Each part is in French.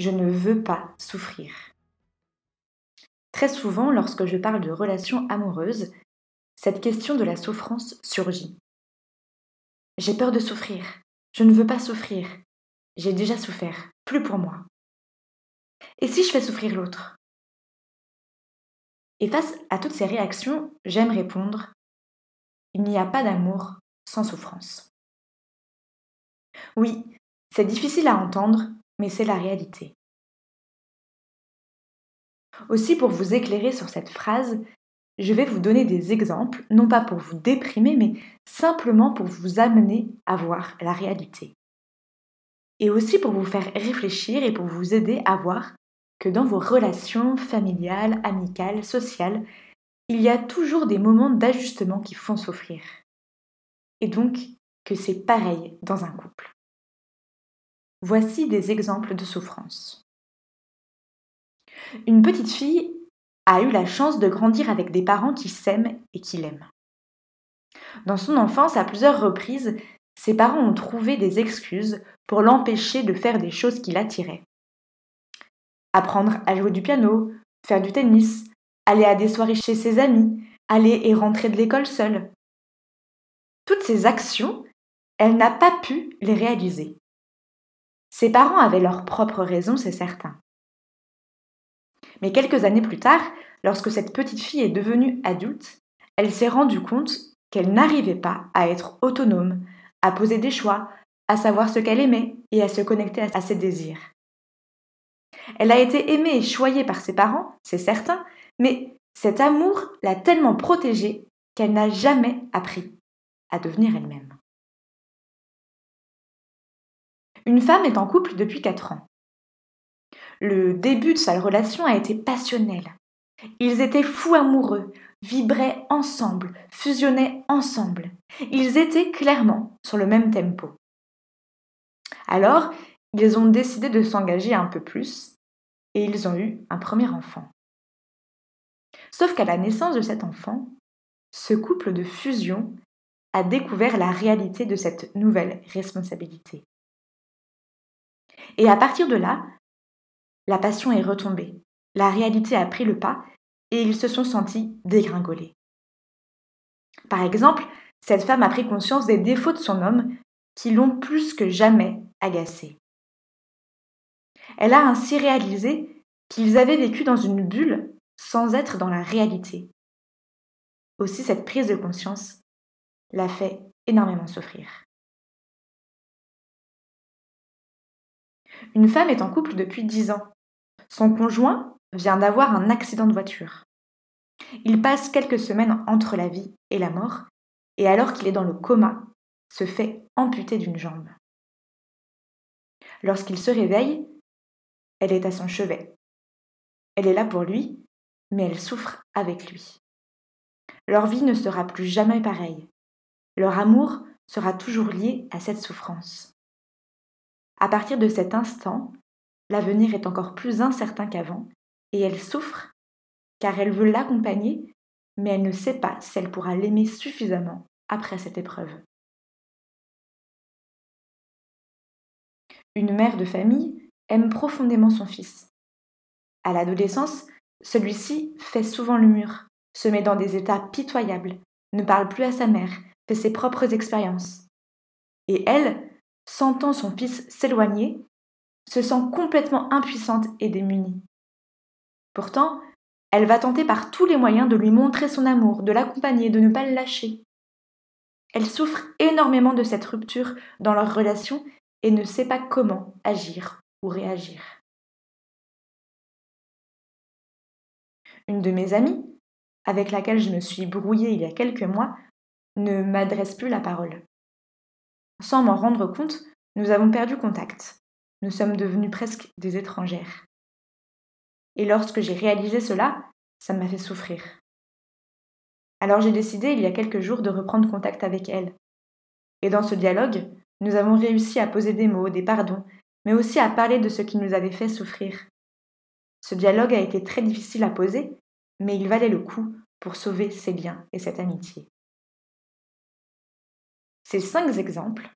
Je ne veux pas souffrir. Très souvent, lorsque je parle de relations amoureuses, cette question de la souffrance surgit. J'ai peur de souffrir. Je ne veux pas souffrir. J'ai déjà souffert. Plus pour moi. Et si je fais souffrir l'autre? Et face à toutes ces réactions, j'aime répondre Il n'y a pas d'amour sans souffrance. Oui, c'est difficile à entendre, mais c'est la réalité. Aussi, pour vous éclairer sur cette phrase, je vais vous donner des exemples, non pas pour vous déprimer, mais simplement pour vous amener à voir la réalité. Et aussi pour vous faire réfléchir et pour vous aider à voir que dans vos relations familiales, amicales, sociales, il y a toujours des moments d'ajustement qui font souffrir. Et donc que c'est pareil dans un couple. Voici des exemples de souffrance. Une petite fille a eu la chance de grandir avec des parents qui s'aiment et qui l'aiment. Dans son enfance, à plusieurs reprises, ses parents ont trouvé des excuses pour l'empêcher de faire des choses qui l'attiraient. Apprendre à jouer du piano, faire du tennis, aller à des soirées chez ses amis, aller et rentrer de l'école seule. Toutes ces actions, elle n'a pas pu les réaliser. Ses parents avaient leurs propres raisons, c'est certain. Mais quelques années plus tard, lorsque cette petite fille est devenue adulte, elle s'est rendue compte qu'elle n'arrivait pas à être autonome, à poser des choix, à savoir ce qu'elle aimait et à se connecter à ses désirs. Elle a été aimée et choyée par ses parents, c'est certain, mais cet amour l'a tellement protégée qu'elle n'a jamais appris à devenir elle-même. Une femme est en couple depuis 4 ans. Le début de sa relation a été passionnel. Ils étaient fous amoureux, vibraient ensemble, fusionnaient ensemble. Ils étaient clairement sur le même tempo. Alors, ils ont décidé de s'engager un peu plus et ils ont eu un premier enfant. Sauf qu'à la naissance de cet enfant, ce couple de fusion a découvert la réalité de cette nouvelle responsabilité. Et à partir de là, la passion est retombée, la réalité a pris le pas et ils se sont sentis dégringolés. Par exemple, cette femme a pris conscience des défauts de son homme qui l'ont plus que jamais agacée. Elle a ainsi réalisé qu'ils avaient vécu dans une bulle sans être dans la réalité. Aussi cette prise de conscience l'a fait énormément souffrir. Une femme est en couple depuis dix ans. Son conjoint vient d'avoir un accident de voiture. Il passe quelques semaines entre la vie et la mort, et alors qu'il est dans le coma, se fait amputer d'une jambe. Lorsqu'il se réveille, elle est à son chevet. Elle est là pour lui, mais elle souffre avec lui. Leur vie ne sera plus jamais pareille. Leur amour sera toujours lié à cette souffrance. À partir de cet instant, l'avenir est encore plus incertain qu'avant, et elle souffre car elle veut l'accompagner, mais elle ne sait pas si elle pourra l'aimer suffisamment après cette épreuve. Une mère de famille aime profondément son fils. À l'adolescence, celui-ci fait souvent le mur, se met dans des états pitoyables, ne parle plus à sa mère, fait ses propres expériences. Et elle, sentant son fils s'éloigner, se sent complètement impuissante et démunie. Pourtant, elle va tenter par tous les moyens de lui montrer son amour, de l'accompagner, de ne pas le lâcher. Elle souffre énormément de cette rupture dans leur relation et ne sait pas comment agir ou réagir. Une de mes amies, avec laquelle je me suis brouillée il y a quelques mois, ne m'adresse plus la parole. Sans m'en rendre compte, nous avons perdu contact. nous sommes devenus presque des étrangères. Et lorsque j'ai réalisé cela, ça m'a fait souffrir. Alors j'ai décidé il y a quelques jours de reprendre contact avec elle. Et dans ce dialogue, nous avons réussi à poser des mots, des pardons, mais aussi à parler de ce qui nous avait fait souffrir. Ce dialogue a été très difficile à poser, mais il valait le coup pour sauver ces liens et cette amitié. Ces cinq exemples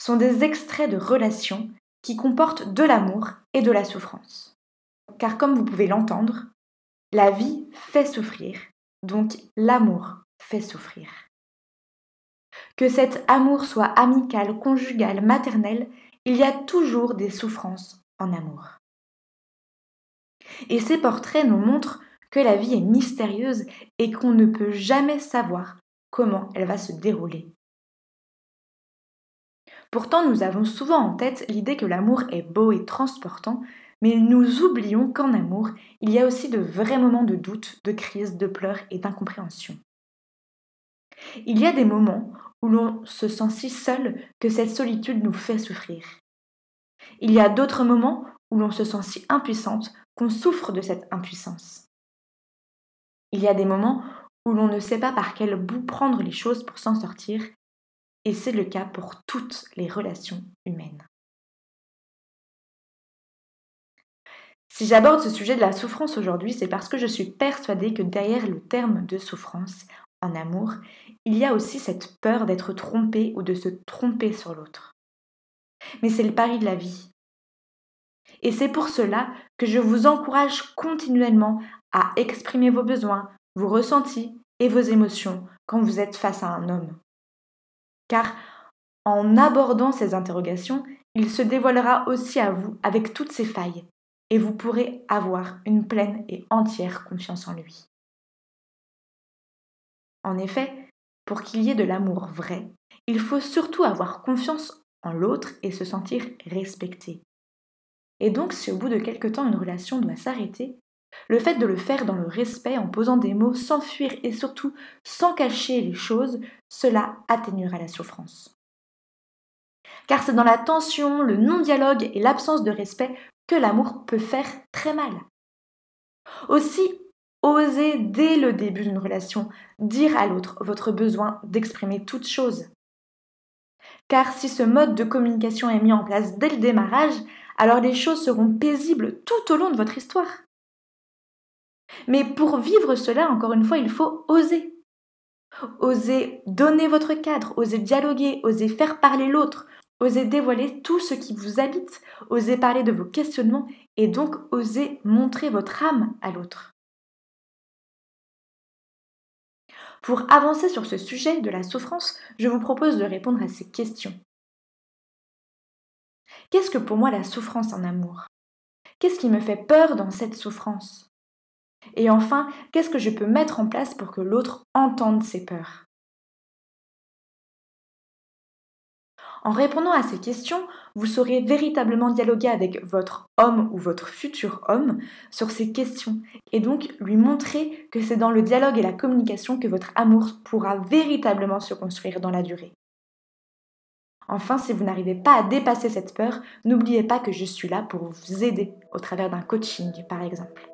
sont des extraits de relations qui comportent de l'amour et de la souffrance. Car comme vous pouvez l'entendre, la vie fait souffrir, donc l'amour fait souffrir. Que cet amour soit amical, conjugal, maternel, il y a toujours des souffrances en amour. Et ces portraits nous montrent que la vie est mystérieuse et qu'on ne peut jamais savoir comment elle va se dérouler. Pourtant, nous avons souvent en tête l'idée que l'amour est beau et transportant, mais nous oublions qu'en amour, il y a aussi de vrais moments de doute, de crise, de pleurs et d'incompréhension. Il y a des moments où l'on se sent si seul que cette solitude nous fait souffrir. Il y a d'autres moments où l'on se sent si impuissante qu'on souffre de cette impuissance. Il y a des moments où l'on ne sait pas par quel bout prendre les choses pour s'en sortir, et c'est le cas pour toutes les relations humaines. Si j'aborde ce sujet de la souffrance aujourd'hui, c'est parce que je suis persuadée que derrière le terme de souffrance en amour, il y a aussi cette peur d'être trompé ou de se tromper sur l'autre. Mais c'est le pari de la vie. Et c'est pour cela que je vous encourage continuellement à exprimer vos besoins, vos ressentis et vos émotions quand vous êtes face à un homme. Car en abordant ces interrogations, il se dévoilera aussi à vous avec toutes ses failles, et vous pourrez avoir une pleine et entière confiance en lui. En effet, pour qu'il y ait de l'amour vrai, il faut surtout avoir confiance en l'autre et se sentir respecté. Et donc, si au bout de quelque temps une relation doit s'arrêter, le fait de le faire dans le respect, en posant des mots sans fuir et surtout sans cacher les choses, cela atténuera la souffrance. Car c'est dans la tension, le non-dialogue et l'absence de respect que l'amour peut faire très mal. Aussi, osez dès le début d'une relation dire à l'autre votre besoin d'exprimer toute chose. Car si ce mode de communication est mis en place dès le démarrage, alors les choses seront paisibles tout au long de votre histoire. Mais pour vivre cela, encore une fois, il faut oser. Oser donner votre cadre, oser dialoguer, oser faire parler l'autre, oser dévoiler tout ce qui vous habite, oser parler de vos questionnements et donc oser montrer votre âme à l'autre. Pour avancer sur ce sujet de la souffrance, je vous propose de répondre à ces questions. Qu'est-ce que pour moi la souffrance en amour? Qu'est-ce qui me fait peur dans cette souffrance? Et enfin, qu'est-ce que je peux mettre en place pour que l'autre entende ses peurs? En répondant à ces questions, vous saurez véritablement dialoguer avec votre homme ou votre futur homme sur ces questions et donc lui montrer que c'est dans le dialogue et la communication que votre amour pourra véritablement se construire dans la durée. Enfin, si vous n'arrivez pas à dépasser cette peur, n'oubliez pas que je suis là pour vous aider au travers d'un coaching, par exemple.